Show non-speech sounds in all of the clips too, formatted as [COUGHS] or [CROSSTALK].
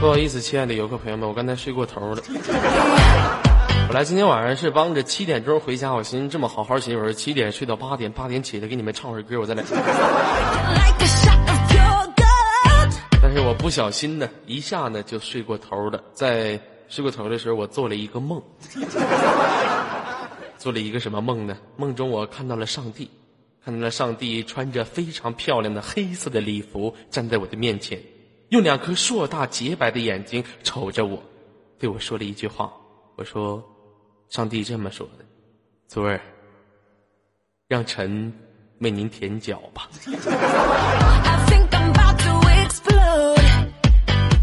不好意思，亲爱的游客朋友们，我刚才睡过头了。[LAUGHS] 我来今天晚上是帮着七点钟回家，我寻思这么好好媳妇儿，七点睡到八点，八点起来给你们唱会儿歌，我再来。但是我不小心呢，一下呢就睡过头了。在睡过头的时候，我做了一个梦，做了一个什么梦呢？梦中我看到了上帝，看到了上帝穿着非常漂亮的黑色的礼服站在我的面前。用两颗硕大洁白的眼睛瞅着我，对我说了一句话。我说：“上帝这么说的，昨儿让臣为您舔脚吧。”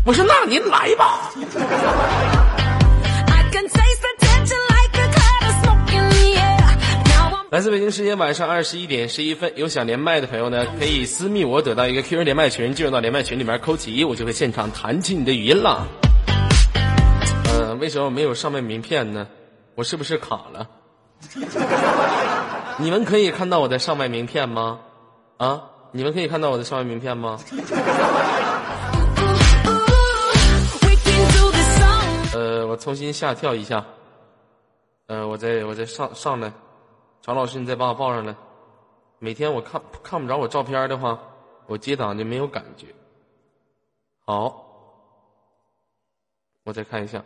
我说：“那您来吧。”来自北京时间晚上二十一点十一分，有想连麦的朋友呢，可以私密我，得到一个 QQ 连麦群，进入到连麦群里面扣起一，我就会现场弹起你的语音了。呃，为什么没有上麦名片呢？我是不是卡了？[LAUGHS] 你们可以看到我的上麦名片吗？啊，你们可以看到我的上麦名片吗？呃，我重新下跳一下。呃，我再我再上上来。常老师，你再把我抱上来。每天我看看不着我照片的话，我接档就没有感觉。好，我再看一下。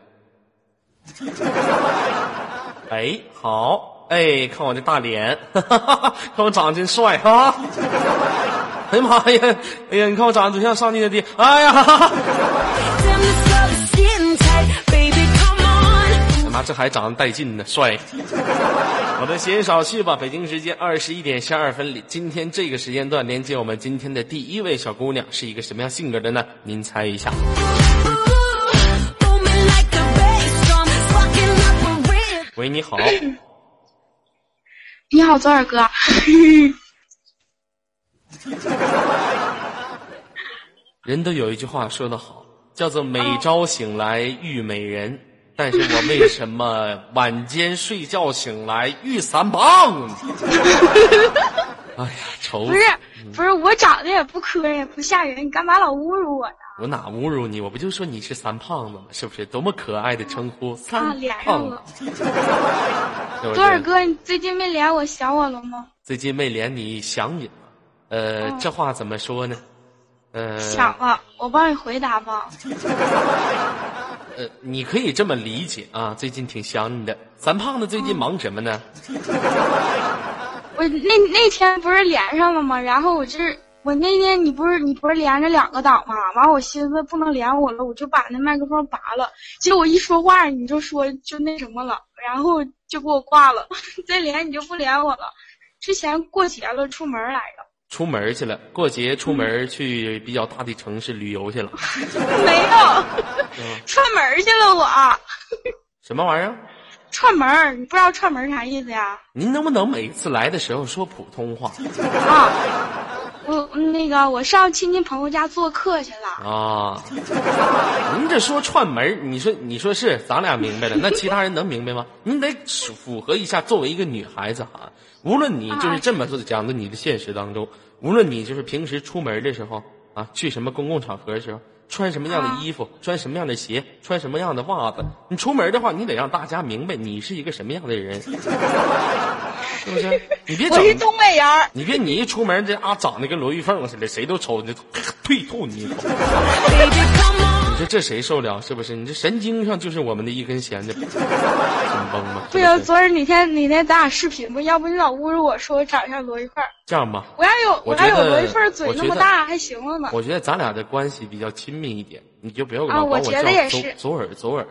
哎，好，哎，看我这大脸，[LAUGHS] 看我长得真帅哈！[LAUGHS] 哎呀妈呀，哎呀，你看我长得多像上帝的爹！哎呀！妈，这还长得带劲呢，帅！[LAUGHS] 我的闲少叙吧。北京时间二十一点十二分，今天这个时间段连接我们今天的第一位小姑娘是一个什么样性格的呢？您猜一下。喂，你好。[LAUGHS] 你好，左耳哥。[LAUGHS] 人都有一句话说得好，叫做“每朝醒来遇美人”。但是我为什么 [LAUGHS] 晚间睡觉醒来遇三胖？[LAUGHS] 哎呀，愁！不是不是，我长得也不磕碜，不吓人，你干嘛老侮辱我呀？我哪侮辱你？我不就说你是三胖子吗？是不是？多么可爱的称呼！三胖子。多尔哥，你最近没连我，想我了吗？最近没连你，想你了。呃，这话怎么说呢？呃，想了，我帮你回答吧。[LAUGHS] 呃，你可以这么理解啊，最近挺想你的。咱胖子最近忙什么呢？[LAUGHS] 我那那天不是连上了吗？然后我就是我那天你不是你不是连着两个档吗？完我寻思不能连我了，我就把那麦克风拔了。结果我一说话你就说就那什么了，然后就给我挂了。[LAUGHS] 再连你就不连我了。之前过节了，出门来着。出门去了，过节出门去比较大的城市旅游去了。[LAUGHS] 没有，串门去了我。什么玩意儿？串门你不知道串门啥意思呀？您能不能每次来的时候说普通话？啊，我那个我上亲戚朋友家做客去了。啊，您这说串门你说你说是，咱俩明白了，那其他人能明白吗？[LAUGHS] 您得符合一下，作为一个女孩子哈。无论你就是这么说讲的，你的现实当中，无论你就是平时出门的时候啊，去什么公共场合的时候，穿什么样的衣服，穿什么样的鞋，穿什么样的袜子，你出门的话，你得让大家明白你是一个什么样的人，是不是？你别整，我是东北人。你别你一出门这啊长得跟罗玉凤似的，谁都瞅你，退吐你。你说这谁受了？是不是？你这神经上就是我们的一根弦，这紧绷吗？不行，昨儿哪天哪天咱俩视频吧，要不你老侮辱我说我长得像罗玉凤。这样吧，我要有我要有罗一凤嘴那么大还行了呢。我觉得咱俩的关系比较亲密一点，你就不要啊，我觉得也是。左耳左耳，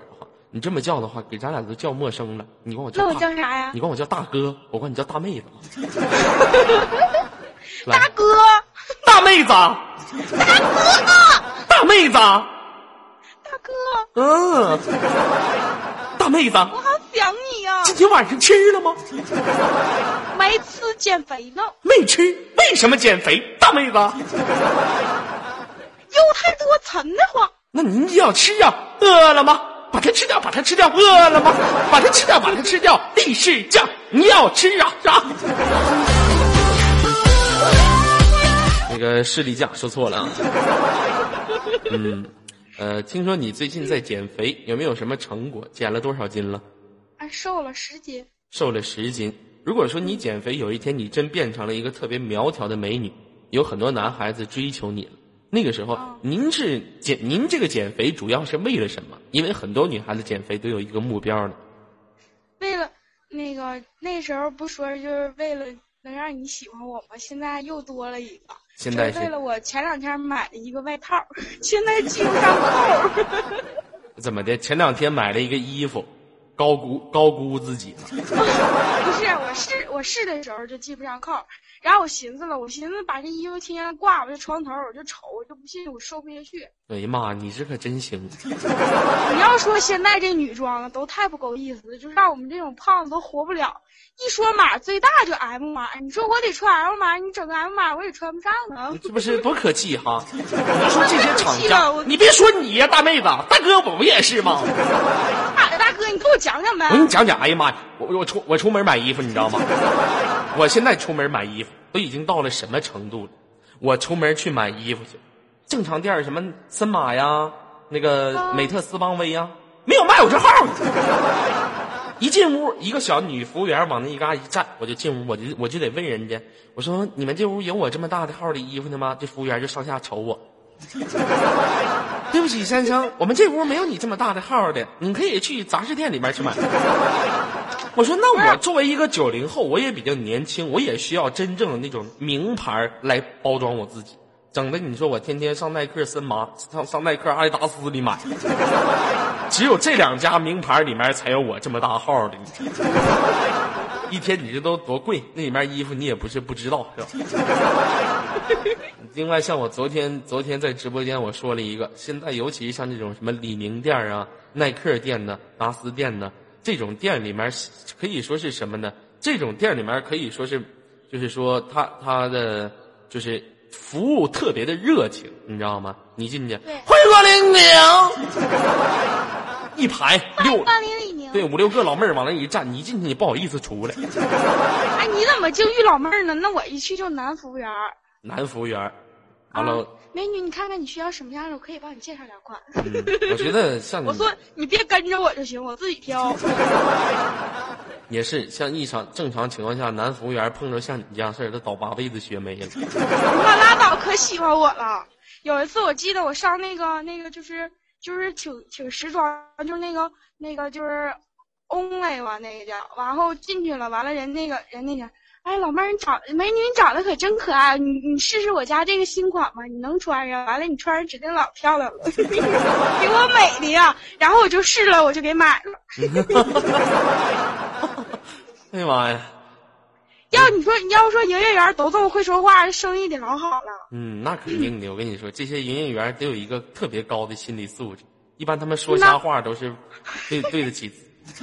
你这么叫的话，给咱俩都叫陌生了。你管我叫那我叫啥呀？你管我叫大哥，我管你叫大妹子。[LAUGHS] 大哥，大妹子，大哥，大妹子。哥，嗯，大妹子，我好想你呀！今天晚上吃了吗？没吃，减肥呢。没吃，为什么减肥？大妹子，油太多，沉得慌。那您就要吃呀！饿了吗？把它吃掉，把它吃掉，饿了吗？把它吃掉，把它吃掉，力士酱你要吃啊啊！那个士力架说错了啊。嗯，呃，听说你最近在减肥，有没有什么成果？减了多少斤了？啊，瘦了十斤。瘦了十斤。如果说你减肥，有一天你真变成了一个特别苗条的美女，有很多男孩子追求你了。那个时候，您是减您这个减肥主要是为了什么？因为很多女孩子减肥都有一个目标呢。为了那个那时候不说就是为了能让你喜欢我吗？现在又多了一个。现在是为了我前两天买了一个外套，[LAUGHS] 现在系不上扣。[LAUGHS] 怎么的？前两天买了一个衣服，高估高估自己了。[LAUGHS] 不是，我试我试的时候就系不上扣，然后我寻思了，我寻思把这衣服天天挂我这床头，我就瞅，我就不信我收不下去。哎呀妈，你这可真行！[LAUGHS] 你要说现在这女装都太不够意思，就是让我们这种胖子都活不了。一说码最大就 M 码，你说我得穿 L 码，你整个 M 码我也穿不上啊。这不是多可气哈！[LAUGHS] 你说这些厂家，你别说你呀，大妹子，大哥我不也是吗？哥，你给我讲讲呗。我给你讲讲，哎呀妈呀，我我出我出门买衣服，你知道吗？我现在出门买衣服都已经到了什么程度了？我出门去买衣服去，正常店什么森马呀，那个美特斯邦威呀，没有卖我这号。一进屋，一个小女服务员往那一嘎一站，我就进屋，我就我就得问人家，我说你们这屋有我这么大的号的衣服呢吗？这服务员就上下瞅我。[LAUGHS] 对不起，先生，我们这屋没有你这么大的号的，你可以去杂志店里面去买。[LAUGHS] 我说，那我作为一个九零后，我也比较年轻，我也需要真正的那种名牌来包装我自己。整的，你说我天天上耐克、森马，上上耐克、阿迪达斯里买，[LAUGHS] 只有这两家名牌里面才有我这么大号的。一天你这都多贵？那里面衣服你也不是不知道，是吧？另外，像我昨天昨天在直播间我说了一个，现在尤其像这种什么李宁店啊、耐克店呢、达斯店呢，这种店里面可以说是什么呢？这种店里面可以说是，就是说他他的就是服务特别的热情，你知道吗？你进去，欢迎光临李宁，一排六光临李宁，对五六个老妹儿往那一站，你一进去你不好意思出来。哎，你怎么就遇老妹儿呢？那我一去就男服务员。男服务员，完了，美女，你看看你需要什么样的，我可以帮你介绍两款。我觉得像你，[LAUGHS] 我说你别跟着我就行，我自己挑。[LAUGHS] 也是像异常正常情况下，男服务员碰着像你这样事儿，他倒八辈子血没了。我拉倒，可喜欢我了。有一次我记得我上那个那个就是就是挺挺时装，就是那个那个就是 only 吧那个叫，完后进去了，完了人那个人那个。哎，老妹儿，你长美女，你长得可真可爱。你你试试我家这个新款吧？你能穿上？完了，你穿上指定老漂亮了，[LAUGHS] 给我美的呀！然后我就试了，我就给买了。[LAUGHS] 哎呀妈呀！[LAUGHS] 要你说，你要说营业员都这么会说话，生意得老好了。嗯，那肯定的。我跟你说，这些营业员得有一个特别高的心理素质，一般他们说瞎话都是对对得起。[LAUGHS]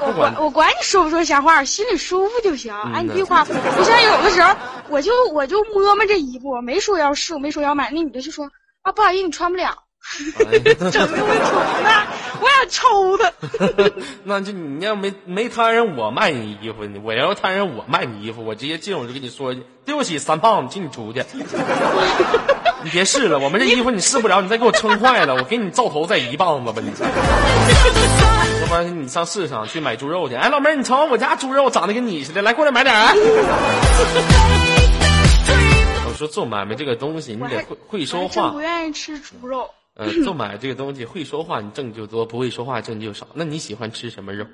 我管我管你说不说瞎话，心里舒服就行。哎，你别夸，不像有的时候，我就我就摸摸这衣服，没说要试，我没说要买，那女的就说啊，不好意思，你穿不了。[LAUGHS] 整的我的，我想抽他。[LAUGHS] 那就你要没没摊上我卖你衣服呢，我要摊上我卖你衣服，我直接进我就跟你说，对不起，三胖子，请你出去。你别试了，我们这衣服你试不了，你再给我撑坏了，我给你照头再一棒子吧你。要不然你上市场去买猪肉去。哎，老妹儿，你瞅我家猪肉长得跟你似的，来过来买点儿。[LAUGHS] 我说做买卖这个东西，你得会会说话。不愿意吃猪肉。呃，做买卖这个东西，会说话你挣就多，不会说话挣就少。那你喜欢吃什么肉？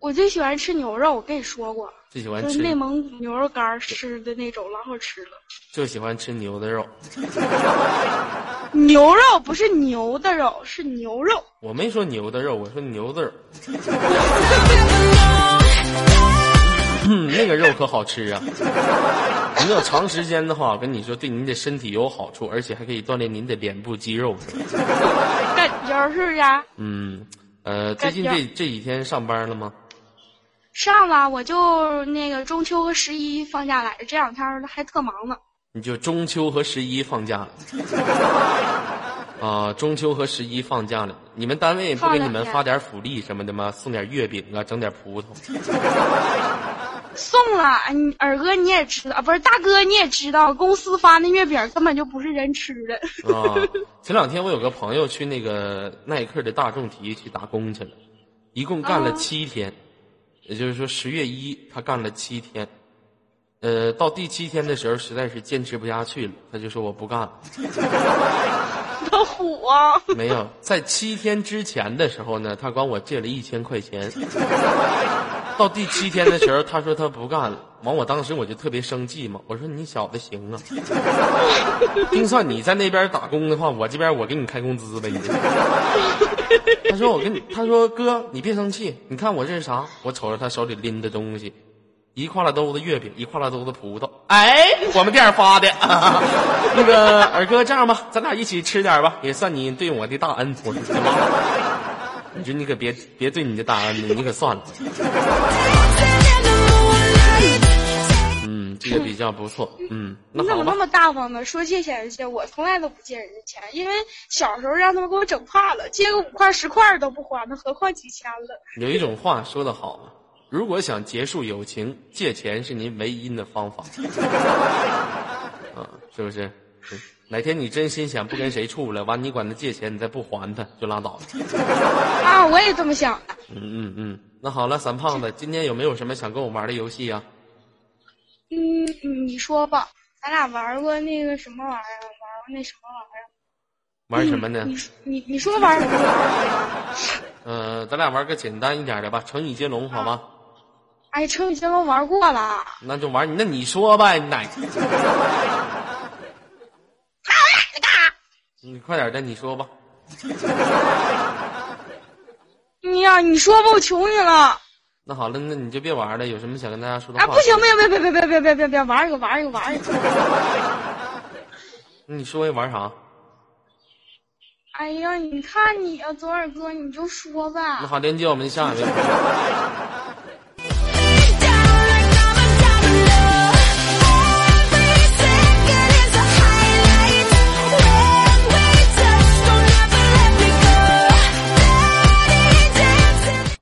我最喜欢吃牛肉，我跟你说过。最喜欢吃内蒙古牛肉干吃的那种，老好吃了。就喜欢吃牛的肉。[LAUGHS] 牛肉不是牛的肉，是牛肉。我没说牛的肉，我说牛字儿。嗯，那个肉可好吃啊！您要长时间的话，我跟你说，对您的身体有好处，而且还可以锻炼您的脸部肌肉。感觉是不是？嗯，呃，最近这这几天上班了吗？上了，我就那个中秋和十一放假来着，这两天还特忙呢。你就中秋和十一放假了。[LAUGHS] 啊，中秋和十一放假了，你们单位不给你们发点福利什么的吗？送点月饼啊，整点葡萄。[LAUGHS] 送了，你二哥你也知道，啊不是大哥你也知道，公司发那月饼根本就不是人吃的。啊，[LAUGHS] 前两天我有个朋友去那个耐克的大众体育去打工去了，一共干了啊七天，也就是说十月一他干了七天，呃，到第七天的时候实在是坚持不下去了，他就说我不干了。他虎啊！没有，在七天之前的时候呢，他管我借了一千块钱。到第七天的时候，他说他不干了，完我当时我就特别生气嘛，我说你小子行啊，[LAUGHS] 就算你在那边打工的话，我这边我给你开工资呗你。他说我跟你，他说哥你别生气，你看我这是啥？我瞅着他手里拎的东西，一挎拉兜子月饼，一挎拉兜子葡萄。哎，我们店发的。[LAUGHS] 那个二哥，这样吧，咱俩一起吃点吧，也算你对我的大恩。我说拉倒你说你可别别对你的大恩，你可算了。嗯，这个比较不错。嗯。你怎么那么大方呢？说借钱就借，我从来都不借人家钱，因为小时候让他们给我整怕了，借个五块十块都不还，那何况几千了。有一种话说得好啊，如果想结束友情，借钱是您唯一的方法。啊，是不是？哪天你真心想不跟谁处了，完你管他借钱，你再不还他，就拉倒了。啊，我也这么想的。嗯嗯嗯，那好了，三胖子，今天有没有什么想跟我玩的游戏啊？嗯，你说吧，咱俩玩过那个什么玩意儿？玩过那什么玩意儿？玩什么呢？你你你说玩什么玩意儿？[LAUGHS] 呃，咱俩玩个简单一点的吧，成语接龙好吗？哎，成语接龙玩过了。那就玩，那你说吧，你奶。你快点的，你说吧。[LAUGHS] 你呀，你说吧，我求你了。那好了，那你就别玩了。有什么想跟大家说的话？啊，不行，没有，别别别别别别别别玩一个，玩一个，玩一个。[LAUGHS] 你说一玩啥？哎呀，你看你啊，左耳哥，你就说吧。那好，连接我们下一位。[LAUGHS]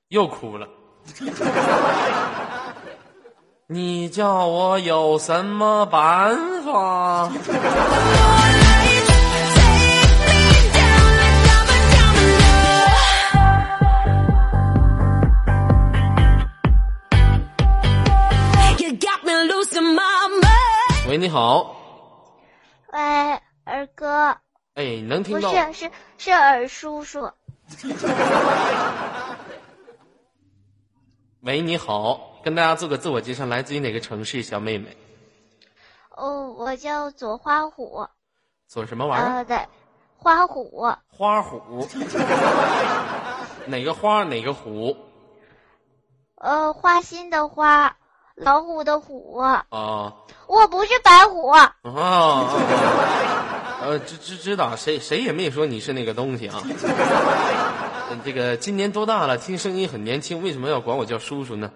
又哭了。[LAUGHS] 你叫我有什么办法？喂，你好。喂，二哥，哎，能听不到？是是是尔叔叔，[LAUGHS] 喂，你好，跟大家做个自我介绍，来自于哪个城市？小妹妹，哦，我叫左花虎，左什么玩意儿？呃，对，花虎，花虎。[LAUGHS] 哪个花？哪个虎？呃，花心的花，老虎的虎，啊我不是白虎，啊啊！啊 [LAUGHS] 呃，知知知道，谁谁也没说你是那个东西啊。呃这个今年多大了？听声音很年轻，为什么要管我叫叔叔呢？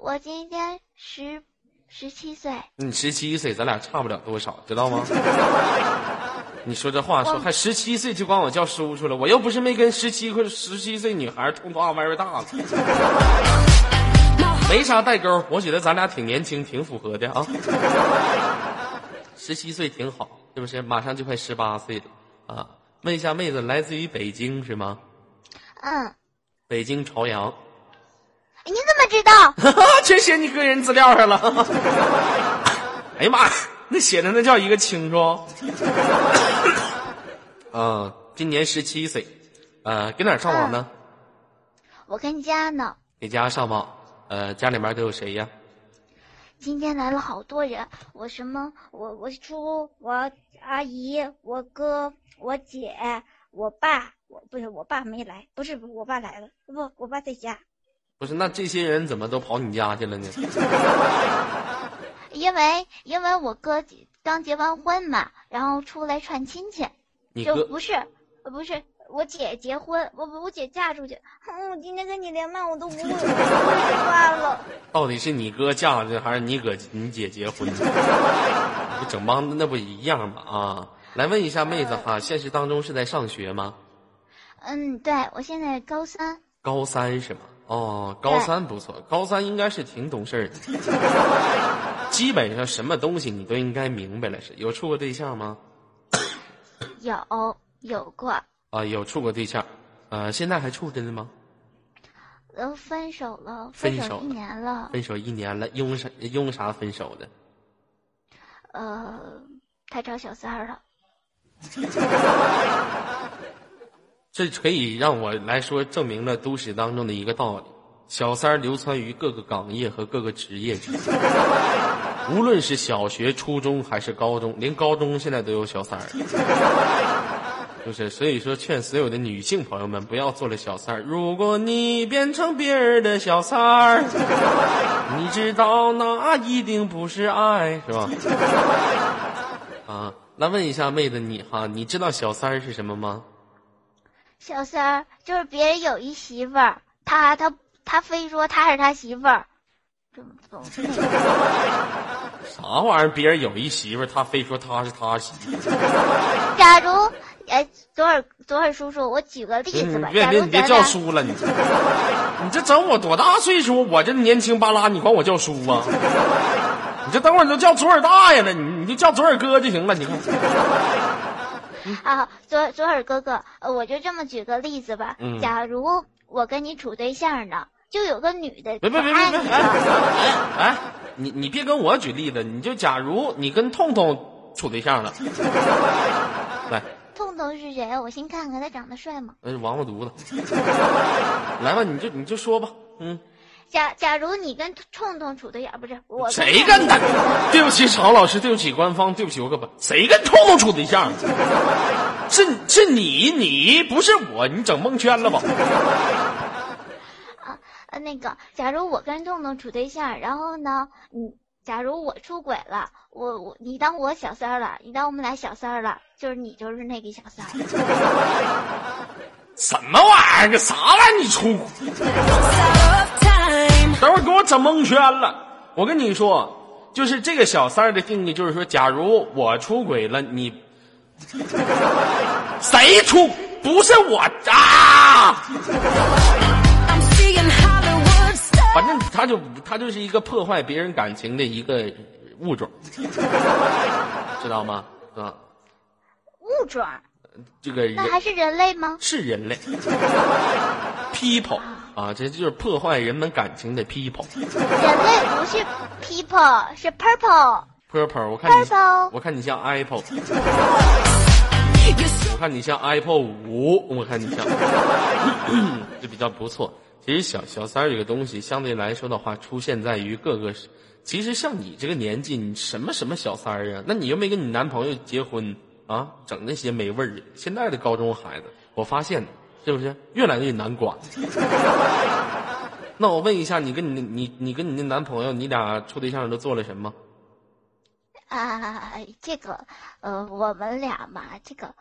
我今年十十七岁，你十七岁，咱俩差不了多少，知道吗？[LAUGHS] 你说这话说还十七岁就管我叫叔叔了，我又不是没跟十七或者十七岁女孩通话玩玩大了，[LAUGHS] 没啥代沟。我觉得咱俩挺年轻，挺符合的啊。十七岁挺好，是不是？马上就快十八岁了啊！问一下妹子，来自于北京是吗？嗯，北京朝阳，你怎么知道？[LAUGHS] 全写你个人资料上了。[LAUGHS] 哎呀妈呀，那写的那叫一个清楚哦。啊，[LAUGHS] 今年十七岁，呃，搁哪儿上网呢？我跟家呢，给家上网，呃，家里面都有谁呀？今天来了好多人，我什么，我我叔，我阿姨，我哥，我姐，我爸，我不是我爸没来，不是不我爸来了，不，我爸在家，不是，那这些人怎么都跑你家去了呢？[LAUGHS] 因为因为我哥刚结完婚嘛，然后出来串亲戚，你哥就不是呃不是我姐结婚，我我姐嫁出去，嗯，我今天跟你连麦我都不会不会说话了，[LAUGHS] 到底是你哥嫁出去还是你哥你姐结婚？[LAUGHS] 不整帮那不一样吗？啊，来问一下妹子哈，现实当中是在上学吗？嗯，对，我现在高三。高三是吗？哦，高三不错，高三应该是挺懂事儿的，[LAUGHS] 基本上什么东西你都应该明白了。是有处过对象吗？[COUGHS] 有有过。啊，有处过对象，呃，现在还处着呢吗？呃，分手了，分手手一年了。分手一年了，因为啥？因为啥分手的？呃，他找小三儿了。[LAUGHS] 这可以让我来说证明了都市当中的一个道理：小三儿流传于各个岗业和各个职业之间。无论是小学、初中还是高中，连高中现在都有小三儿。[LAUGHS] 就是所以说，劝所有的女性朋友们不要做了小三儿。如果你变成别人的小三儿，你知道那一定不是爱，是吧？[LAUGHS] 啊，那问一下妹子你哈，你知道小三儿是什么吗？小三儿就是别人有一媳妇儿，他他他非说他是他媳妇儿？[LAUGHS] 啥玩意儿？别人有一媳妇儿，他非说他是他媳妇儿。假如哎，左耳左耳叔叔，我举个例子吧。别别别叫叔了，你你这整我多大岁数？我这年轻巴拉，你管我叫叔啊？你就等会儿你就叫左耳大爷了，你你就叫左耳哥就行了。你看。[LAUGHS] 啊，左左耳哥哥，我就这么举个例子吧。嗯。假如我跟你处对象呢，就有个女的，别别别别别！哎哎，你你别跟我举例子，你就假如你跟痛痛处对象了，[LAUGHS] 来。痛痛是谁？我先看看他长得帅吗？那是王八犊子。[LAUGHS] 来吧，你就你就说吧。嗯。假假如你跟冲冲处对象，不是我。谁跟他？对不起，曹老师，对不起，官方，对不起，我可不。谁跟冲冲处对象？是是你，你不是我，你整蒙圈了吧？啊呃，那个，假如我跟冲冲处对象，然后呢，你假如我出轨了，我我你当我小三了，你当我们俩小三了，就是你就是那个小三。[LAUGHS] 什么玩意儿？啥玩意儿？你出？等会儿给我整蒙圈了！我跟你说，就是这个小三儿的定义，就是说，假如我出轨了，你 [LAUGHS] 谁出？不是我啊！反正他就他就是一个破坏别人感情的一个物种，[LAUGHS] 知道吗？啊？物种？这个那还是人类吗？是人类，[LAUGHS] people。啊，这就是破坏人们感情的 people。人类不是 people，是 purple。purple，我看你，我看你像 apple。[LAUGHS] 我看你像 apple 五，我看你像，[LAUGHS] 就比较不错。其实小小三儿这个东西，相对来说的话，出现在于各个。其实像你这个年纪，你什么什么小三儿啊？那你又没跟你男朋友结婚啊？整那些没味儿的。现在的高中孩子，我发现。是不是越来越难管？[LAUGHS] 那我问一下，你跟你你你跟你那男朋友，你俩处对象都做了什么？啊，这个呃，我们俩嘛，这个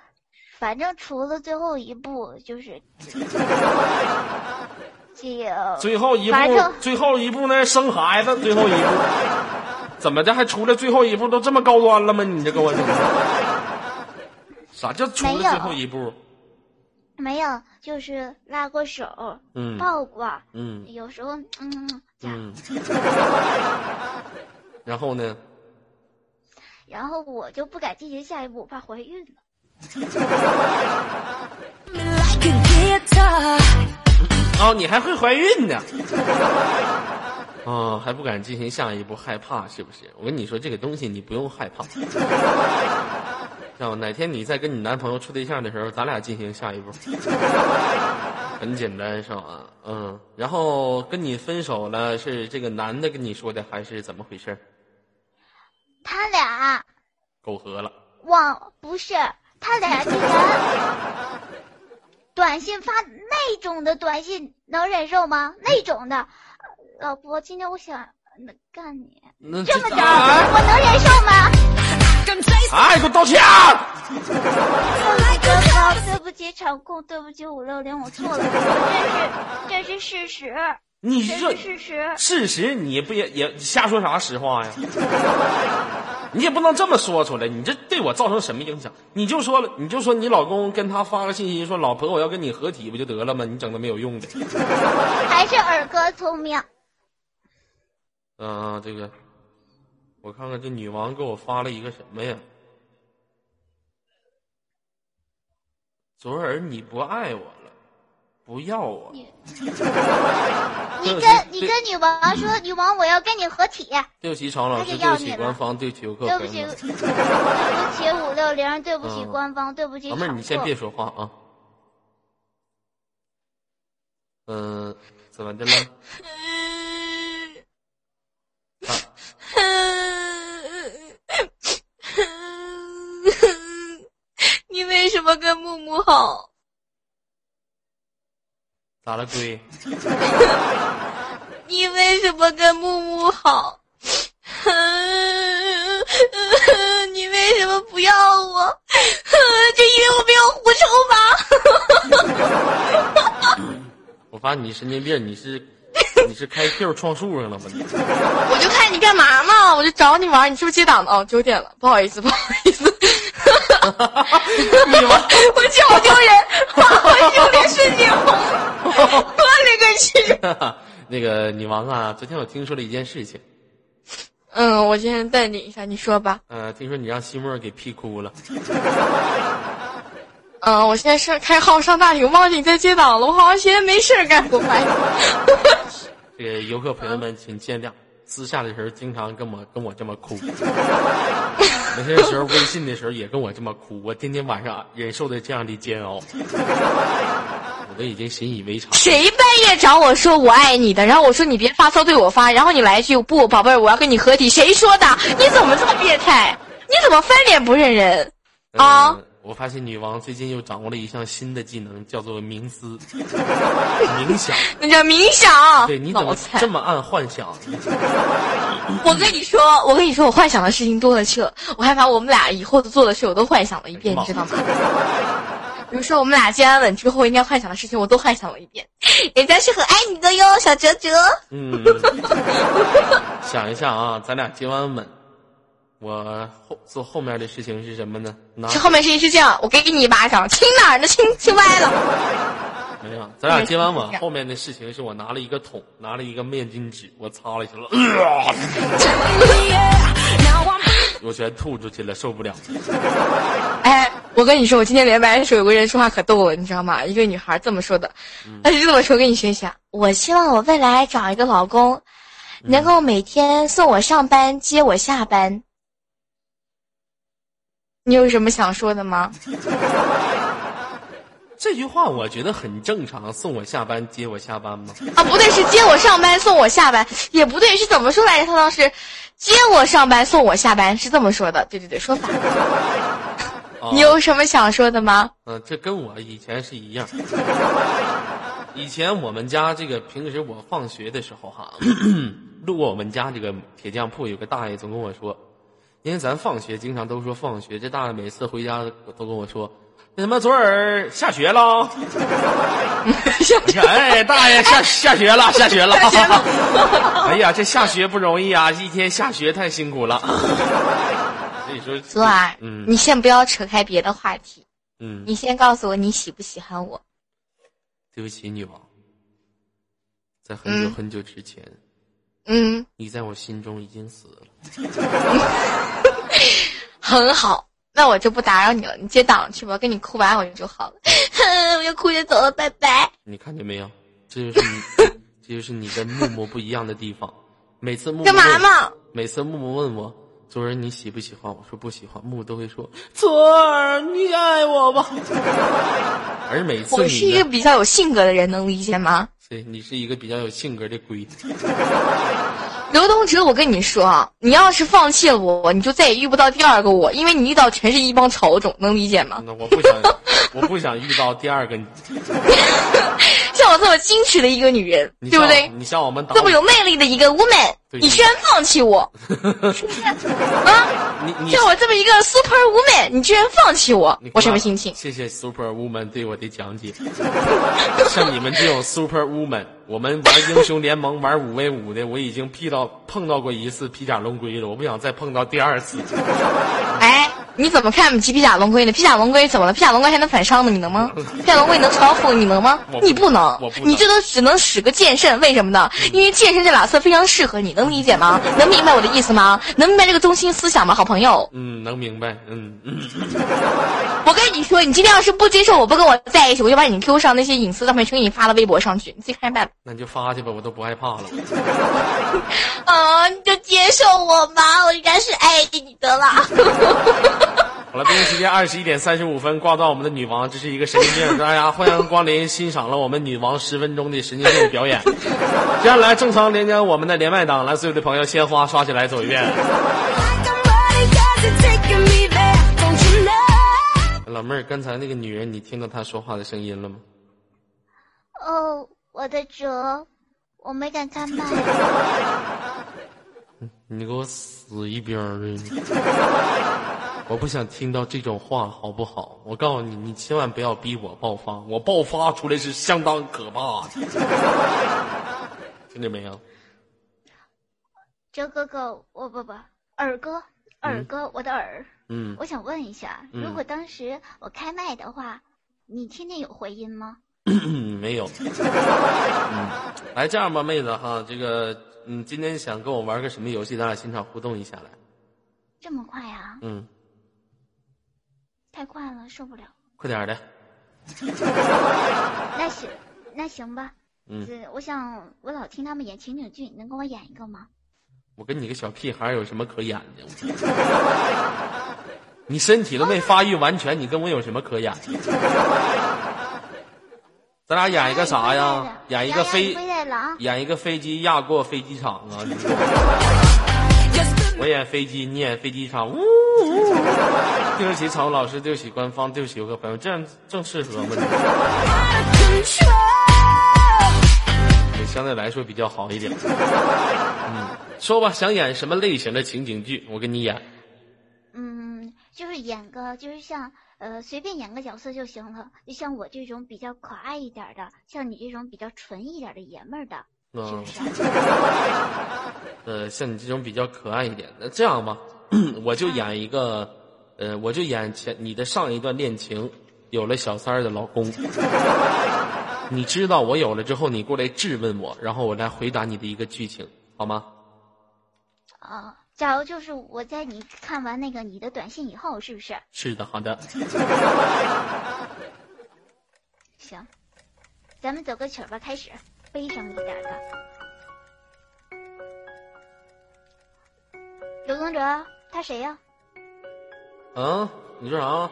反正除了最后一步，就是这个 [LAUGHS] 最后一步，最后一步呢，生孩子，最后一步 [LAUGHS] 怎么的还出来最后一步都这么高端了吗？你这给我整的，啥叫出了最后一步？没有，就是拉过手，嗯，抱过，嗯，有时候，嗯，嗯，[LAUGHS] 然后呢？然后我就不敢进行下一步，我怕怀孕了。[LAUGHS] 哦，你还会怀孕呢？哦，还不敢进行下一步，害怕是不是？我跟你说，这个东西你不用害怕。哪天你再跟你男朋友处对象的时候，咱俩进行下一步，[LAUGHS] 很简单是吧？嗯，然后跟你分手了，是这个男的跟你说的，还是怎么回事？他俩苟合了。忘不是，他俩竟然 [LAUGHS] 短信发那种的短信，能忍受吗？那种的，老婆，今天我想干你，这么着，我能忍受吗？哎，给我道歉！对不起，场控，对不起，五六零，我错了，这是这是事实。你是事实。事实，你不也也瞎说啥实话呀？你也不能这么说出来，你这对我造成什么影响？你就说了，你就说你老公跟他发个信息说老婆我要跟你合体不就得了吗？你整的没有用的。还是尔哥聪明。嗯、这个我看看这女王给我发了一个什么呀？昨儿你不爱我了，不要我。你 [LAUGHS] 跟你跟女王说，女王我要跟你合体。对不起，常老师，对不起官方，对不起游客对不起。对不起五六零，对不起嗯官方，对不起老妹儿，你先别说话啊。嗯、怎么的了？[LAUGHS] 啊你为什么跟木木好？咋了，龟？[LAUGHS] 你为什么跟木木好？[LAUGHS] 你为什么不要我？[LAUGHS] 就因为我没有狐臭吗？我发现你神经病，你是你是开 Q 撞树上了吗？你我就看你干嘛呢，我就找你玩，你是不是接档的？哦，九点了，不好意思，不好意思。[LAUGHS] 你妈！我去，好丢人！我丢脸是你我勒个去！[LAUGHS] 那个女王啊，昨天我听说了一件事情，嗯，我先带你一下，你说吧。呃，听说你让西莫给 P 哭了。嗯，我现在是开号上大学，忘记你在接档了，我好像现在没事儿干，我发现。[LAUGHS] 这个游客朋友们，请见谅。私下的时候经常跟我跟我这么哭，有些时候微信的时候也跟我这么哭，我天天晚上忍受的这样的煎熬，我都已经习以为常。谁半夜找我说我爱你的？然后我说你别发骚对我发，然后你来一句不，宝贝儿，我要跟你合体。谁说的？你怎么这么变态？你怎么翻脸不认人？啊嗯我发现女王最近又掌握了一项新的技能，叫做冥思冥想。[LAUGHS] 那叫冥想。对，你怎么这么爱幻想？[LAUGHS] 我跟你说，我跟你说，我幻想的事情多了去了，我还把我们俩以后的做的事我都幻想了一遍，你知道吗？[LAUGHS] 比如说我们俩接完吻之后应该幻想的事情，我都幻想了一遍。人家是很爱你的哟，小哲哲。嗯，想一下啊，咱俩接完吻，我后做后面的事情是什么呢？拿这后面事情是这样，我给你一巴掌，亲哪儿呢？亲亲歪了。[LAUGHS] 没有，咱俩接完吻后面的事情是我拿了一个桶，拿了一个面巾纸，我擦了一下了，[LAUGHS] 我全吐出去了，受不了。[LAUGHS] 哎，我跟你说，我今天连麦的时候，有个人说话可逗了，你知道吗？一个女孩这么说的，她是这么说，跟你学一下。我希望我未来找一个老公，能够每天送我上班，接我下班。你有什么想说的吗？[LAUGHS] 这句话我觉得很正常，送我下班，接我下班吗？啊，不对，是接我上班，送我下班，也不对，是怎么说来着？他当时接我上班，送我下班，是这么说的。对对对，说反了。啊 [LAUGHS] 你有什么想说的吗？嗯，这跟我以前是一样。以前我们家这个平时我放学的时候哈，[COUGHS] 路过我们家这个铁匠铺，有个大爷总跟我说，因为咱放学经常都说放学，这大爷每次回家都跟我说，那什么昨儿下学了。[LAUGHS] 哎，大爷下下学了，下学了。[LAUGHS] 哎呀，这下学不容易啊，一天下学太辛苦了。所以说，[LAUGHS] 左儿，嗯你先不要扯开别的话题，嗯，你先告诉我你喜不喜欢我。对不起，女王，在很久嗯很久之前，嗯，你在我心中已经死了。很好，那我就不打扰你了，你接档去吧，跟你哭完我就就好了。[LAUGHS] 我要哭着走了，拜拜。你看见没有？这就是你，[LAUGHS] 这就是你跟木木不一样的地方。每次木木干嘛问嘛？每次木木问我，昨儿你喜不喜欢我？说不喜欢，木木都会说昨儿你爱我吧。[LAUGHS] 而每次我是，一个比较有性格的人，能理解吗？对你是一个比较有性格的龟。刘东哲，我跟你说啊，你要是放弃了我，你就再也遇不到第二个我，因为你遇到全是一帮草种，能理解吗？那我不想，我不想遇到第二个你。[LAUGHS] 像我这么矜持的一个女人，对不对？你像我们这么有魅力的一个 woman，你居然放弃我，是不是？啊，你你像我这么一个 super woman，你居然放弃我，我什么心情？谢谢 Super Woman 对我的讲解。[LAUGHS] 像你们这种 Super Woman，我们玩英雄联盟玩五 v 五的，我已经劈到碰到过一次披甲龙龟了，我不想再碰到第二次。哎，你怎么看不起皮甲龙龟呢？皮甲龙龟怎么了？皮甲龙龟还能反伤呢，你能吗？[LAUGHS] 皮甲龙龟能嘲讽你能吗？不你不能你最多只能使个剑圣，为什么呢？因为剑圣这俩字非常适合你，能理解吗？能明白我的意思吗？能明白这个中心思想吗，好朋友？嗯，能明白。嗯嗯，[LAUGHS] [LAUGHS] 我跟你说，你今天要是不接受我不跟我在一起，我就把你 Q 上那些隐私照片全给你发到微博上去，你自己看着办吧。那你就发去吧，我都不害怕了。啊，你就接受我吧，我应该是爱你的啦。好了，北京时间二十一点三十五分，挂断我们的女王，这是一个神经病。大家欢迎光临，欣赏了我们女王十分钟的神经病表演。接下来正常连接我们的连麦档，来，所有的朋友鲜花刷起来，走一遍。老妹儿，刚才那个女人，你听到她说话的声音了吗？哦，我的折，我没敢开麦。你给我死一边儿去！我不想听到这种话，好不好？我告诉你，你千万不要逼我爆发，我爆发出来是相当可怕的。[LAUGHS] 听见没有？哲哥哥，我不不，耳哥，耳哥，我的耳。嗯，我想问一下，嗯如果当时我开麦的话，你听见有回音吗？嗯，[COUGHS] 没有。嗯，来这样吧，妹子哈，这个，嗯，今天想跟我玩个什么游戏？咱俩现场互动一下来。这么快啊？嗯，太快了，受不了。快点儿的。[LAUGHS] 那行，那行吧。嗯我想，我老听他们演情景剧，你能给我演一个吗？我跟你个小屁孩有什么可演的？[LAUGHS] 你身体都没发育完全，你跟我有什么可演的？[LAUGHS] 咱俩演一个啥呀？演一个飞。演一个飞机压过飞机场啊！我演飞机，你演飞机场，呜呜！对不起，场务老师，对不起官方，对不起有个朋友，这样正适合吗？也 [LAUGHS] 相对来说比较好一点。嗯，说吧，想演什么类型的情景剧？我给你演。嗯，就是演个，就是像呃，随便演个角色就行了。就像我这种比较可爱一点的，像你这种比较纯一点的爷们儿的，是嗯？呃，像你这种比较可爱一点的，这样吧，[CLEARS THROAT] 我就演一个，呃，我就演前你的上一段恋情有了小三儿的老公，你知道我有了之后，你过来质问我，然后我来回答你的一个剧情，好吗？啊、假如就是我在你看完那个你的短信以后，是不是？是的，好的。[LAUGHS] 行，咱们走个曲儿吧，开始悲伤一点的。刘宗哲，他谁呀、啊，你说啥？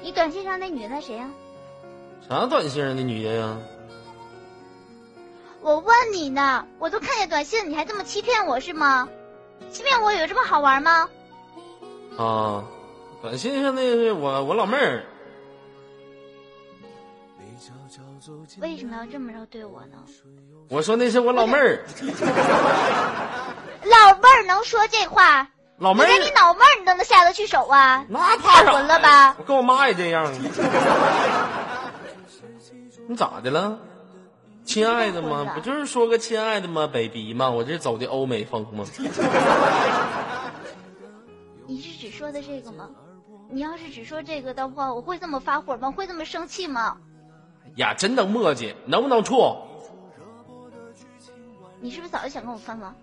你短信上那女的谁呀、啥短信上的女的呀？我问你呢，我都看见短信了，你还这么欺骗我是吗？欺骗我有这么好玩吗？啊，短信上那是我我老妹儿，为什么要这么着对我呢？我说那是我老妹儿，[LAUGHS] 老妹儿能说这话？老妹儿你连你老妹儿你都能下得去手啊？那怕啥？太混了吧？我跟我妈也这样。[LAUGHS] 你咋的了？亲爱的吗？不就是说个亲爱的吗？baby 吗？我这走的欧美风吗？[LAUGHS] 你是只说的这个吗？你要是只说这个的话，我会这么发火吗？会这么生气吗？呀，真能磨叽，能不能处？你是不是早就想跟我分了？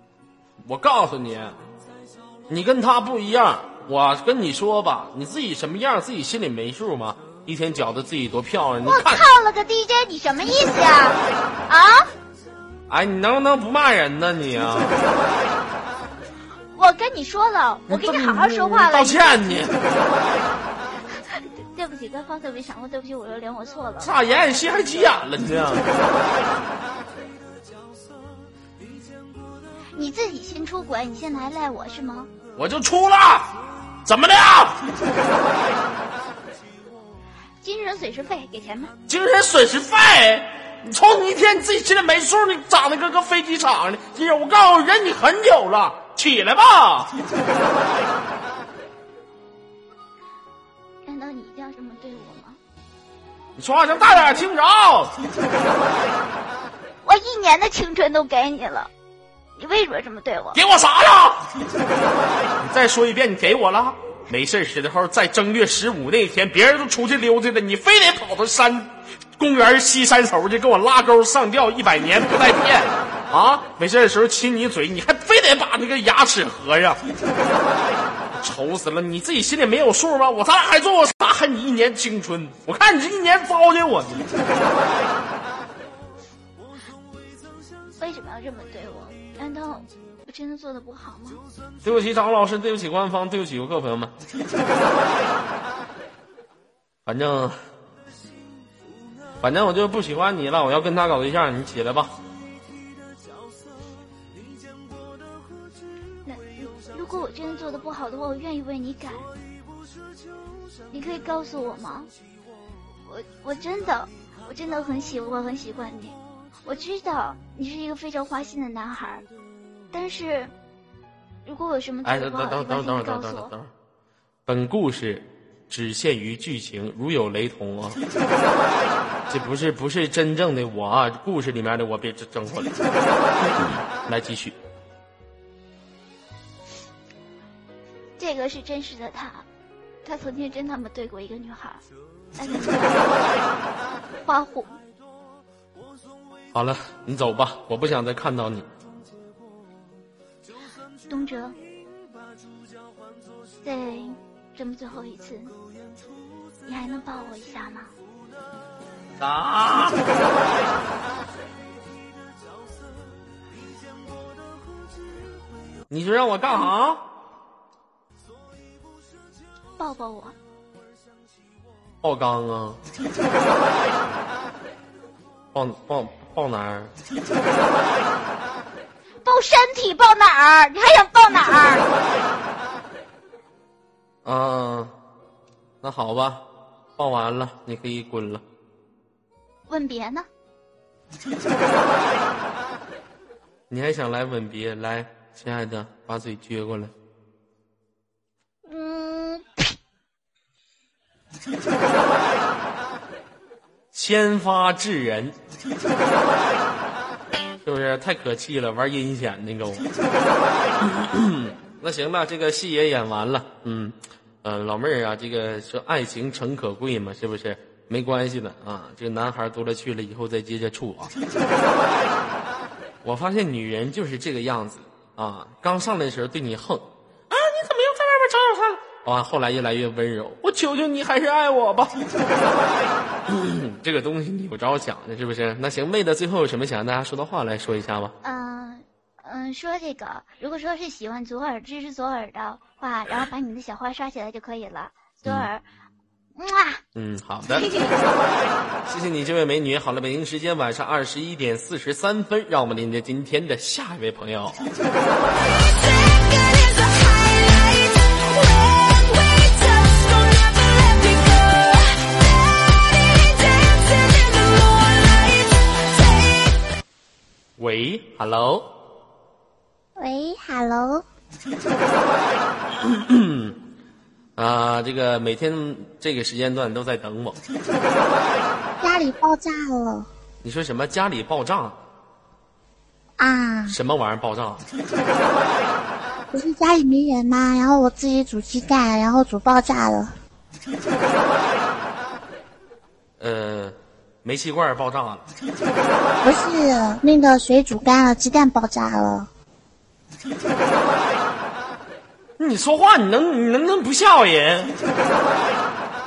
我告诉你，你跟他不一样。我跟你说吧，你自己什么样，自己心里没数吗？一天觉得自己多漂亮，你我，靠了个 DJ，你什么意思呀？啊！哎，你能不能不骂人呢你啊？我跟你说了，我跟你好好说话了。道歉你，对不起，官方，对不起，场控，对不起，我又连我错了。咋演演戏还急眼了呢？你自己先出轨，你现在还赖我是吗？我就出了，怎么的？精神损失费给钱吗？精神损失费？你瞅你一天你自己心里没数，你长得跟个飞机场的。今儿我告诉我忍你很久了，起来吧。难道你一定要这么对我吗？你说话声大点，听不着。我一年的青春都给你了，你为什么这么对我？给我啥了？你 [LAUGHS] 再说一遍，你给我了？没事时候，在正月十五那天，别人都出去溜达了，你非得跑到山公园西山头去给我拉钩上吊一百年不带骗啊！没事的时候亲你嘴，你还非得把那个牙齿合上，愁死了！你自己心里没有数吗？我咱俩还做过啥恨你一年青春？我看你这一年糟践我呢。为什么要这么对我？难道我真的做的不好吗？对不起，张老师，对不起，官方，对不起，游客朋友们。[LAUGHS] 反正，反正我就不喜欢你了，我要跟他搞对象，你起来吧。那如果我真的做的不好的话，我愿意为你改。你可以告诉我吗？我我真的我真的很喜欢很喜欢你。我知道你是一个非常花心的男孩，但是如果有什么做哎，等等等等等请你告诉我。等等等会儿，本故事只限于剧情，如有雷同啊，[LAUGHS] 这不是不是真正的我啊，故事里面的我别整混了。[LAUGHS] 来继续，这个是真实的他，他曾经真那么对过一个女孩，那个女孩花虎。好了，你走吧，我不想再看到你。东哲，在这么最后一次，你还能抱我一下吗？啊？[LAUGHS] 你说让我干啥？抱抱我，抱缸啊！[LAUGHS] 爆爆爆哪儿？[LAUGHS] 抱身体，抱哪儿？你还想抱哪儿？[LAUGHS] 啊，那好吧，抱完了，你可以滚了。吻别呢？[LAUGHS] 你还想来吻别？来，亲爱的，把嘴撅过来。嗯，先发制人，是不是太可气了？玩阴险的给我。[COUGHS] 那行吧，这个戏也演完了。嗯，呃，老妹儿啊，这个说爱情诚可贵嘛，是不是？没关系的啊，这个男孩多了去了，以后再接着处啊。我发现女人就是这个样子啊，刚上来的时候对你横啊，你怎么又在外边找小三了？完、后来越来越温柔，我求求你还是爱我吧。[CLEARS THROAT] 这个东西你有着想的，是不是？那行，妹的，最后有什么想让大家说的话来说一下吧？嗯嗯，说这个，如果说是喜欢左耳支持左耳的话，然后把你的小花刷起来就可以了。左耳，哇，嗯，好的，[LAUGHS] 谢谢你，这位美女。好了，北京时间晚上二十一点四十三分，让我们连接今天的下一位朋友。喂，Hello，喂，Hello，[COUGHS] 啊，这个每天这个时间段都在等我。[LAUGHS] 家里爆炸了你说什么？家里爆炸？啊！什么玩意儿爆炸？不是家里没人吗？然后我自己煮鸡蛋，然后煮爆炸了。呃，煤气罐爆炸了。不是那个水煮干了，鸡蛋爆炸了。你说话你能你能不能不吓人？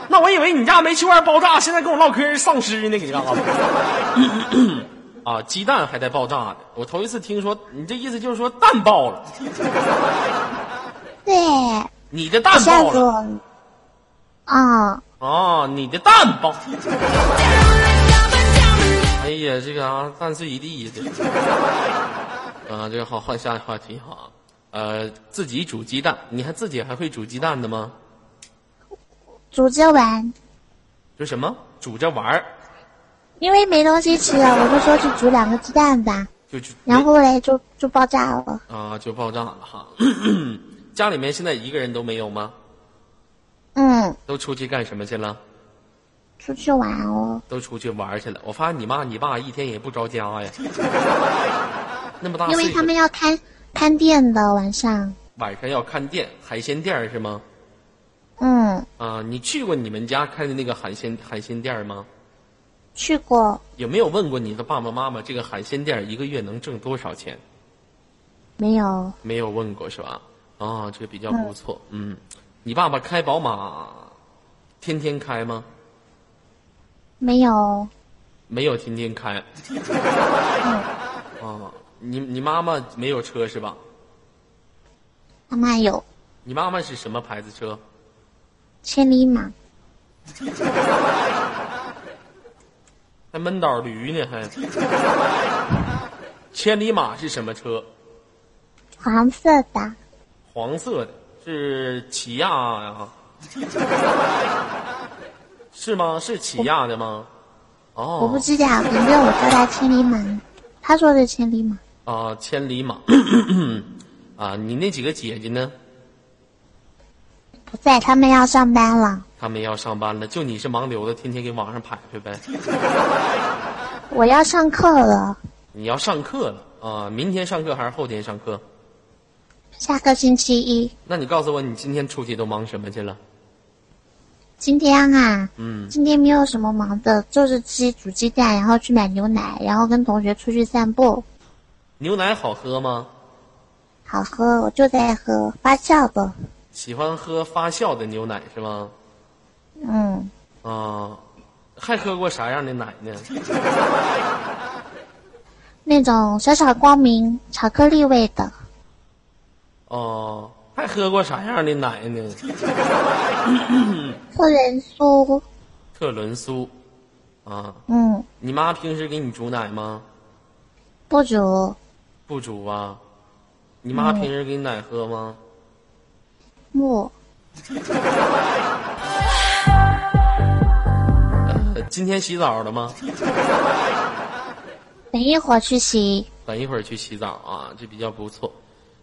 那我以为你家煤气罐爆炸，现在跟我唠嗑丧尸呢，给干啥？啊，鸡蛋还带爆炸的，我头一次听说，你这意思就是说蛋爆了，对，你的蛋爆了啊，啊，你的蛋爆。哎呀，这个啊，蛋碎一地的。[LAUGHS] 啊，这个好，换下话题哈。呃，自己煮鸡蛋，你还自己还会煮鸡蛋的吗？煮着玩。就什么煮着玩儿因为没东西吃了，我就说去煮两个鸡蛋吧，就就然后嘞就就爆炸了。啊就爆炸了哈。[COUGHS] 家里面现在一个人都没有吗？嗯，都出去干什么去了？出去玩哦。都出去玩去了。我发现你妈你爸一天也不着家呀，[LAUGHS] 那么大因为他们要看看店的晚上。晚上要看店，海鲜店是吗？嗯，啊，你去过你们家开的那个海鲜海鲜店吗？去过有没有问过你的爸爸妈妈，这个海鲜店一个月能挣多少钱？没有？没有问过是吧？啊，这个比较不错。嗯，你爸爸开宝马，天天开吗？没有？没有天天开。啊，你你妈妈没有车是吧？妈妈有你妈妈是什么牌子车？千里马，还闷倒驴呢还。[LAUGHS] 千里马是什么车？黄色的。黄色的，是起亚呀？是吗？是起亚的吗？哦，我不知道，反正我叫他千里马。他说的千里马，啊，千里马 [CLEARS THROAT] 啊！你那几个姐姐呢？不在，他们要上班了。他们要上班了，就你是盲流的，天天给网上拍拍呗。[LAUGHS] 我要上课了，你要上课了啊？明天上课还是后天上课？下个星期一。那你告诉我，你今天出去都忙什么去了？今天啊，嗯，今天没有什么忙的，就是鸡煮鸡蛋，然后去买牛奶，然后跟同学出去散步，牛奶好喝吗？好喝，我就在喝发酵的。喜欢喝发酵的牛奶是吗？嗯，啊，还喝过啥样的奶呢？[LAUGHS] 那种小小光明巧克力味的。哦，还喝过啥样的奶呢？特仑苏，特仑苏，啊，嗯，你妈平时给你煮奶吗？不煮，不煮啊。你妈平时给你奶喝吗？木，呃，[LAUGHS] 今天洗澡了吗？等一会儿去洗。等一会儿去洗澡啊，这比较不错。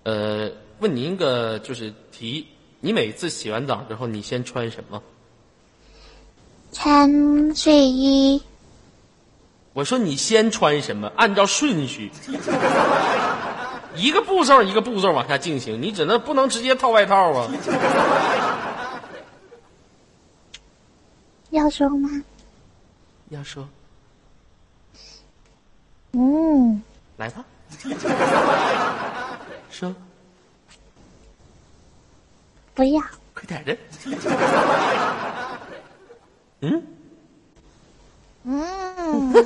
呃，问您一个就是题，你每次洗完澡之后，你先穿什么？穿睡衣，我说你先穿什么？按照顺序，一个步骤一个步骤往下进行，你只能不能直接套外套啊？要说吗？要说嗯，来吧，说。不要。快点的。[LAUGHS] 嗯。嗯。[LAUGHS]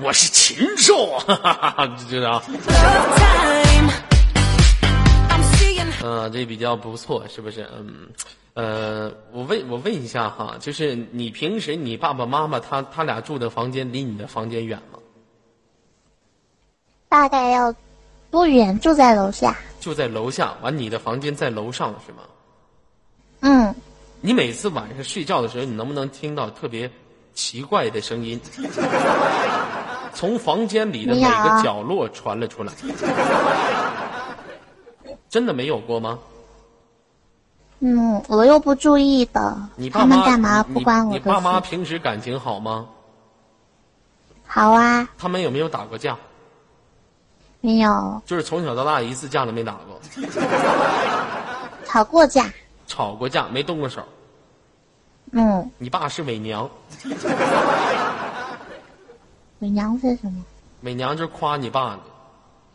我是禽兽，你知道。嗯、呃，这比较不错，是不是？嗯。呃，我问我问一下哈，就是你平时你爸爸妈妈他他俩住的房间离你的房间远吗？大概要多远？住在楼下。就在楼下，完你的房间在楼上是吗？嗯，你每次晚上睡觉的时候，你能不能听到特别奇怪的声音，[LAUGHS] 从房间里的每个角落传了出来？真的没有过吗？嗯，我又不注意的你，爸妈他们干嘛你不关我的你爸妈？平时感情好吗？好啊，他们有没有打过架？没有就是从小到大一次架都没打过，[LAUGHS] 吵过架。吵过架没动过手。嗯，你爸是伪娘，[LAUGHS] 伪娘是什么？伪娘就是夸你爸的，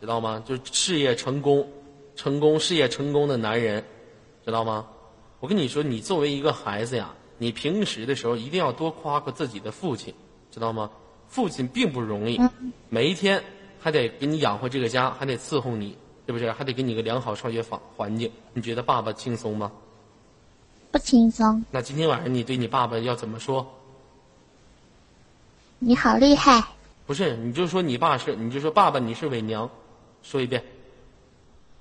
知道吗？就是事业成功、成功事业成功的男人，知道吗？我跟你说，你作为一个孩子呀，你平时的时候一定要多夸夸自己的父亲，知道吗？父亲并不容易，每一天还得给你养活这个家，还得伺候你，是不是？还得给你个良好上学环环境。你觉得爸爸轻松吗？不轻松。那今天晚上你对你爸爸要怎么说？你好厉害，不是，你就说你爸是，你就说爸爸你是伪娘，说一遍。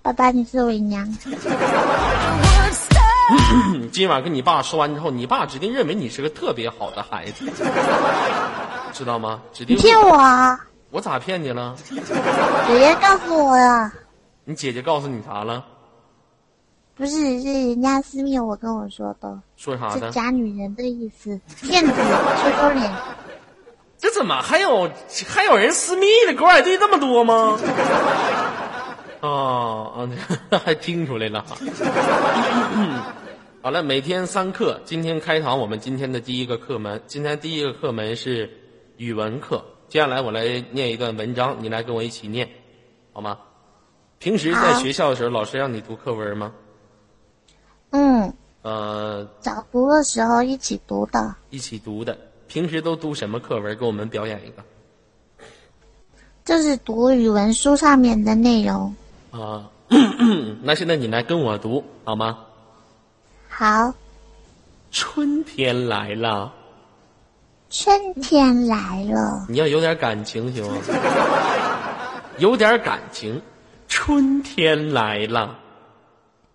爸爸你是伪娘。[LAUGHS] [CLEARS THROAT] 今晚跟你爸说完之后，你爸指定认为你是个特别好的孩子，知道吗？指定你骗我啊！我咋骗你了？姐姐告诉我呀，你姐姐告诉你啥了？不是是人家私密我跟我说的，说啥的？是假女人的意思，骗子，羞羞脸。这怎么还有还有人私密的狗仔队这么多吗？啊啊，还听出来了哈。[LAUGHS] 好了，每天三课，今天开堂我们今天的第一个课门，今天第一个课门是语文课。接下来我来念一段文章，你来跟我一起念，好吗？平时在学校的时候，老师让你读课文吗？嗯，呃，早读的时候一起读的，一起读的。平时都读什么课文？给我们表演一个。就是读语文书上面的内容。啊，[CLEARS THROAT] 那现在你来跟我读好吗？好，春天来了，春天来了，你要有点感情行吗？[LAUGHS] 有点感情。春天来了，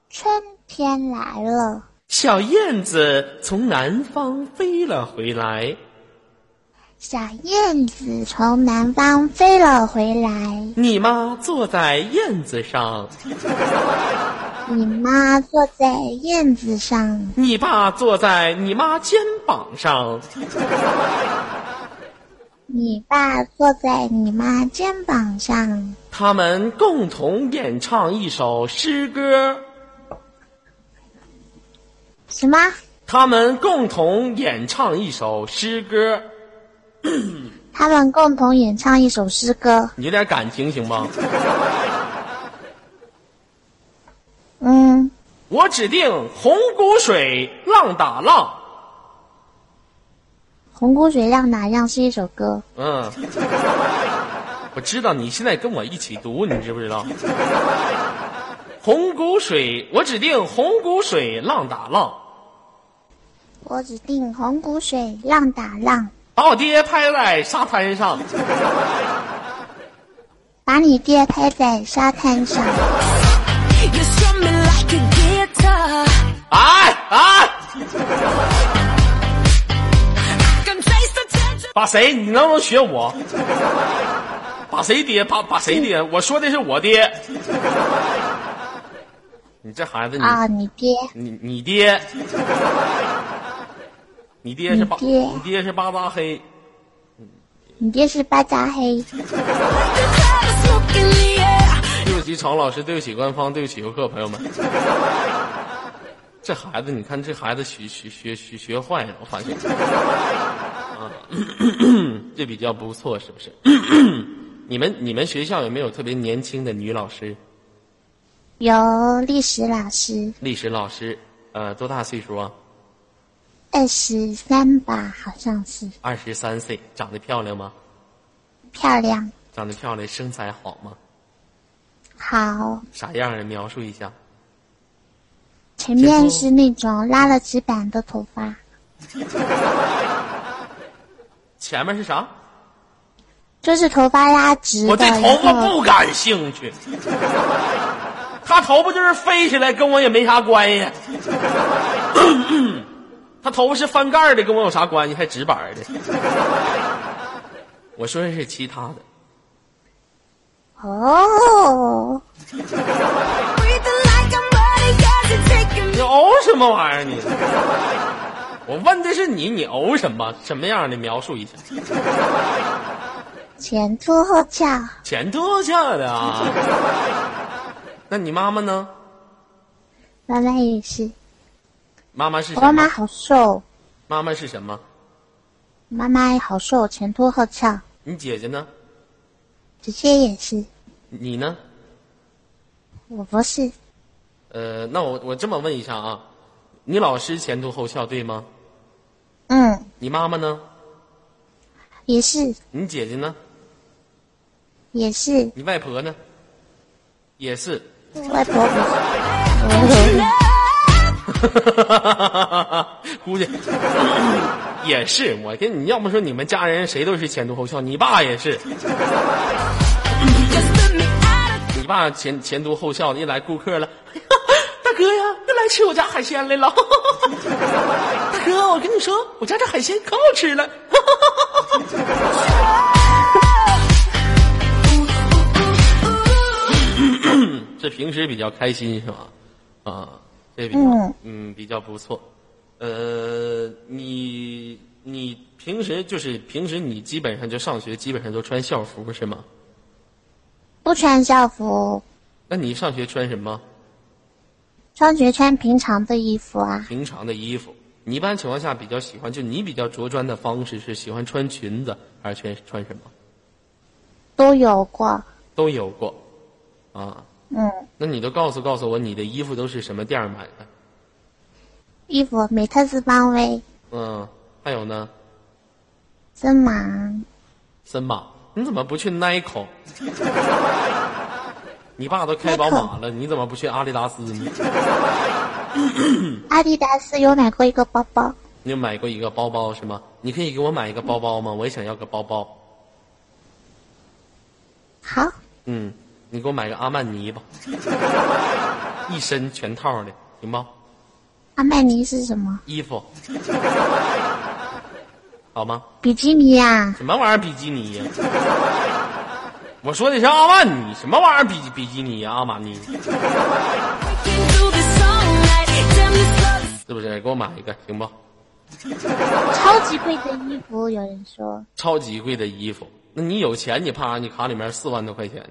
春天来了，小燕子从南方飞了回来，小燕子从南方飞了回来，你妈坐在燕子上，[LAUGHS] 你妈坐在燕子上，你爸坐在你妈肩膀上，[LAUGHS] 你爸坐在你妈肩膀上，他们共同演唱一首诗歌。什么？他们共同演唱一首诗歌，[CLEARS THROAT] 他们共同演唱一首诗歌。你有点感情行吗？嗯，我指定红谷水浪打浪。红谷水浪打浪是一首歌？嗯，我知道你现在跟我一起读，你知不知道？红谷水，我指定红谷水浪打浪，我指定红谷水浪打浪，把我爹拍在沙滩上。把你爹拍在沙滩上。哎哎.把谁？你能不能学我？把谁爹？把把谁爹？我说的是我爹。你这孩子，你啊，你爹，你你爹，你爹是巴，你爹是巴扎黑，你爹是巴扎黑。[LAUGHS] 对不起常老师，对不起官方，对不起游客朋友们。这孩子，你看这孩子学学学学学坏了，我发现。啊，[COUGHS] 这比较不错，是不是？[COUGHS] 你们你们学校有没有特别年轻的女老师？有历史老师，历史老师，呃，多大岁数啊？二十三吧，好像是二十三岁，长得漂亮吗？漂亮，长得漂亮，身材好吗？好。啥样儿？描述一下。前面是那种拉了直板的头发，前面是啥？就是头发拉直。我对头发不感兴趣。他头发就是飞起来，跟我也没啥关系。他头发是翻盖的，跟我有啥关系？还直板的。[LAUGHS] 我说的是其他的。哦你哦什么玩意儿你？我问的是你，你哦什么？什么样的？描述一下。前凸后翘，前凸后翘的啊。[LAUGHS] 那你妈妈呢？妈妈也是。妈妈是我什么？妈妈好瘦，妈妈是什么？妈妈好瘦，前凸后翘。你姐姐呢？姐姐也是，你呢？我不是，呃，那我我这么问一下啊，你老师前凸后翘对吗？嗯，你妈妈呢？也是，你姐姐呢？也是，你外婆呢？也是。外婆不是。[LAUGHS] [LAUGHS] 估计也是。我跟你要不说你们家人谁都是前凸后翘，你爸也是。你爸前前凸后翘的，一来顾客了，[LAUGHS] 大哥呀，又来吃我家海鲜来了。[LAUGHS] 大哥，我跟你说，我家这海鲜可好吃了。[COUGHS] [COUGHS] 这平时比较开心是吧？啊，这比较嗯嗯比较不错。呃，你你平时就是平时你基本上就上学，基本上都穿校服是吗？不穿校服，那你上学穿什么？上学穿平常的衣服啊。平常的衣服。你一般情况下比较喜欢，就你比较着装的方式是喜欢穿裙子还是穿穿什么？都有过，都有过，啊，嗯，那你都告诉告诉我，你的衣服都是什么店儿买的？衣服美特斯邦威、嗯，还有呢，森马，森马，你怎么不去 Nike？[LAUGHS] 你爸都开宝马了，你怎么不去阿迪达斯呢？[COUGHS] 阿迪达斯有买过一个包包，你有买过一个包包是吗？你可以给我买一个包包吗？我也想要个包包。好，嗯，你给我买个阿曼尼吧，[LAUGHS] 一身全套的，行不？阿曼尼是什么？衣服，好吗？比基尼啊？什么玩意儿比基尼呀？我说的是阿曼尼，什么玩意儿比比基尼呀？阿玛尼.是不是？给我买一个，行不？超级贵的衣服，有人说。超级贵的衣服，那你有钱，你怕啥？你卡里面四万多块钱，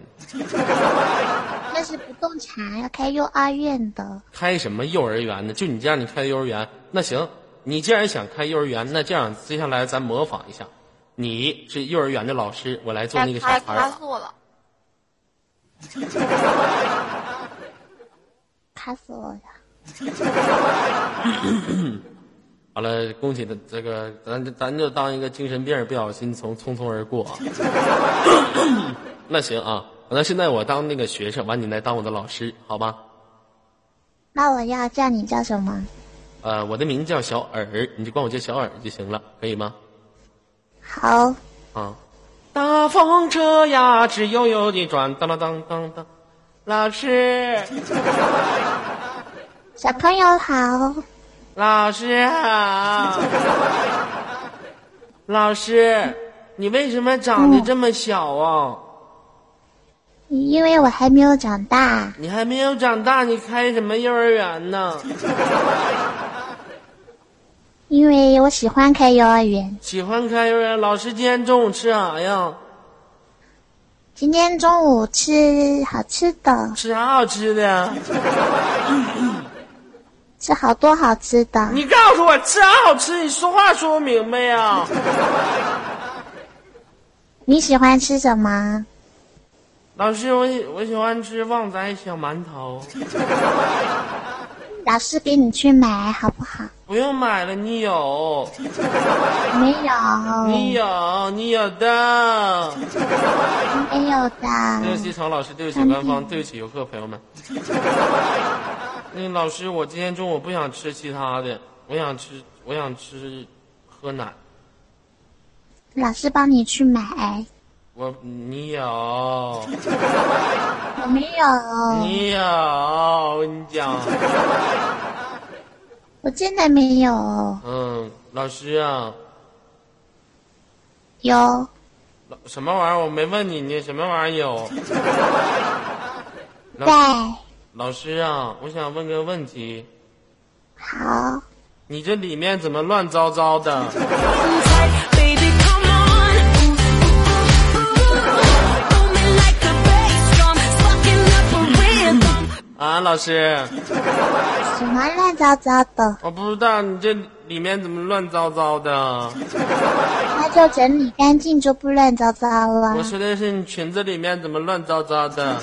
那是不动产，要开幼儿园的。开什么幼儿园呢？就你这样，你开幼儿园，那行，你既然想开幼儿园，那这样接下来咱模仿一下，你是幼儿园的老师，我来做那个小卡孩儿。卡死我了。卡死我了！好了，恭喜的这个，咱咱就当一个精神病，不小心从匆匆而过啊。[COUGHS] 那行啊，那现在我当那个学生，完你来当我的老师，好吧？那我要叫你叫什么？呃，我的名字叫小尔，你就管我叫小尔就行了，可以吗？好，啊，大风车呀，直悠悠地转，当当当当当。老师，小朋友好。老师好，老师，你为什么长得这么小啊？因为我还没有长大，你还没有长大，你开什么幼儿园呢？因为我喜欢开幼儿园。喜欢开幼儿园，老师今天中午吃啥呀？今天中午吃好吃的，吃啥好吃的呀？吃好多好吃的。你告诉我吃啥好吃，你说话说不明白呀？[LAUGHS] 你喜欢吃什么？老师，我喜我喜欢吃旺仔小馒头，[LAUGHS] 老师给你去买好不好？不用买了，你有，[LAUGHS] 没有，你有，你有的。没有的。对不起，曹老师，对不起官方，对不起游客朋友们。那个老师，我今天中午不想吃其他的，我想吃，我想吃喝奶。老师帮你去买，我你有，我没有，你有，我跟你讲，我真的没有。嗯，老师啊，有，老什么玩意儿？我没问你，你什么玩意儿有？老在，老师啊，我想问个问题，好，你这里面怎么乱糟糟的.啊，老师，什么乱糟糟的？我不知道你这里面怎么乱糟糟的。那就整理干净，就不乱糟糟了我。说的是你裙子里面怎么乱糟糟的？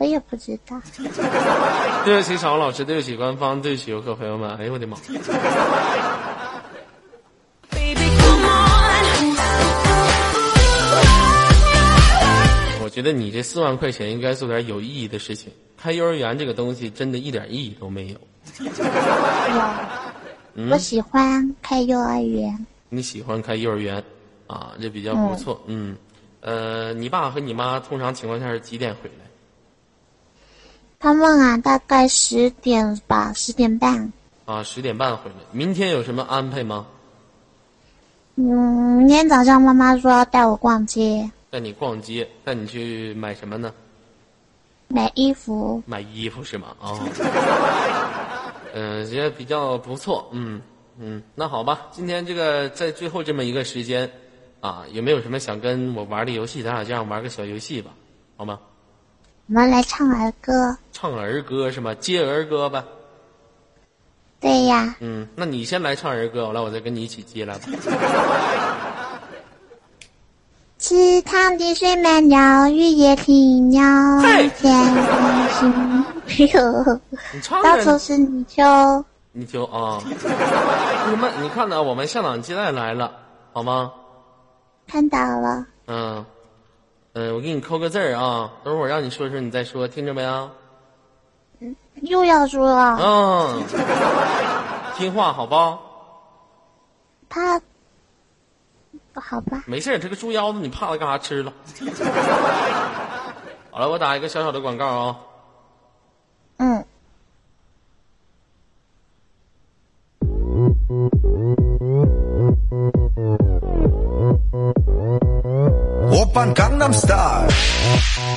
我也不知道。[LAUGHS] 对不起，小王老师，对不起官方，对不起游客朋友们。哎呦我的妈. [LAUGHS] 我觉得你这四万块钱应该做点有意义的事情。开幼儿园这个东西真的一点意义都没有。有，我喜欢开幼儿园。你喜欢开幼儿园啊，这比较不错。嗯，呃，你爸和你妈通常情况下是几点回来？他们啊，大概十点吧，十点半。啊，十点半回来。明天有什么安排吗？嗯，明天早上妈妈说要带我逛街带你逛街，带你去买什么呢？买衣服。买衣服是吗？啊、嗯、也比较不错，嗯嗯，那好吧，今天这个在最后这么一个时间，啊，有没有什么想跟我玩的游戏？咱俩这样玩个小游戏吧，好吗？我们来唱儿歌。唱儿歌是吗？接儿歌吧。对呀，嗯，那你先来唱儿歌，完了我再跟你一起接来吧。池塘的水满了，雨也停了，嘿天空是哟，到处，是泥鳅。泥鳅啊，你们？你看到？我们向导接待来了，好吗？看到了，嗯，嗯，我给你扣个字儿啊，等会儿让你说的时候你再说，听着没有？又要说了，嗯，[LAUGHS] 听话好不？他好吧，没事儿，这个猪腰子你怕它干啥吃了？[LAUGHS] 好了，我打一个小小的广告啊。嗯，gang of。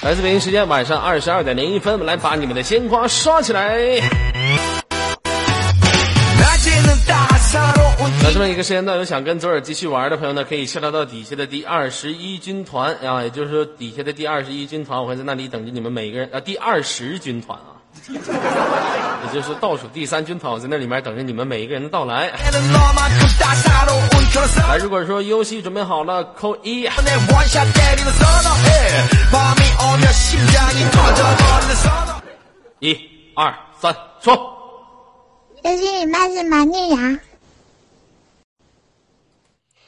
来自北京时间晚上二十二点零一分，我们来把你们的鲜花刷起来。那这么一个时间段，有想跟左耳继续玩的朋友呢，可以下到到底下的第二十一军团啊，也就是说底下的第二十一军团，我会在那里等着你们每个人啊，第二十军团啊。[LAUGHS] 也就是倒数第三军统在那里面等着你们每一个人的到来。来，如果说游戏准备好了，扣一。一、二、三，说。游戏里面是马尼羊。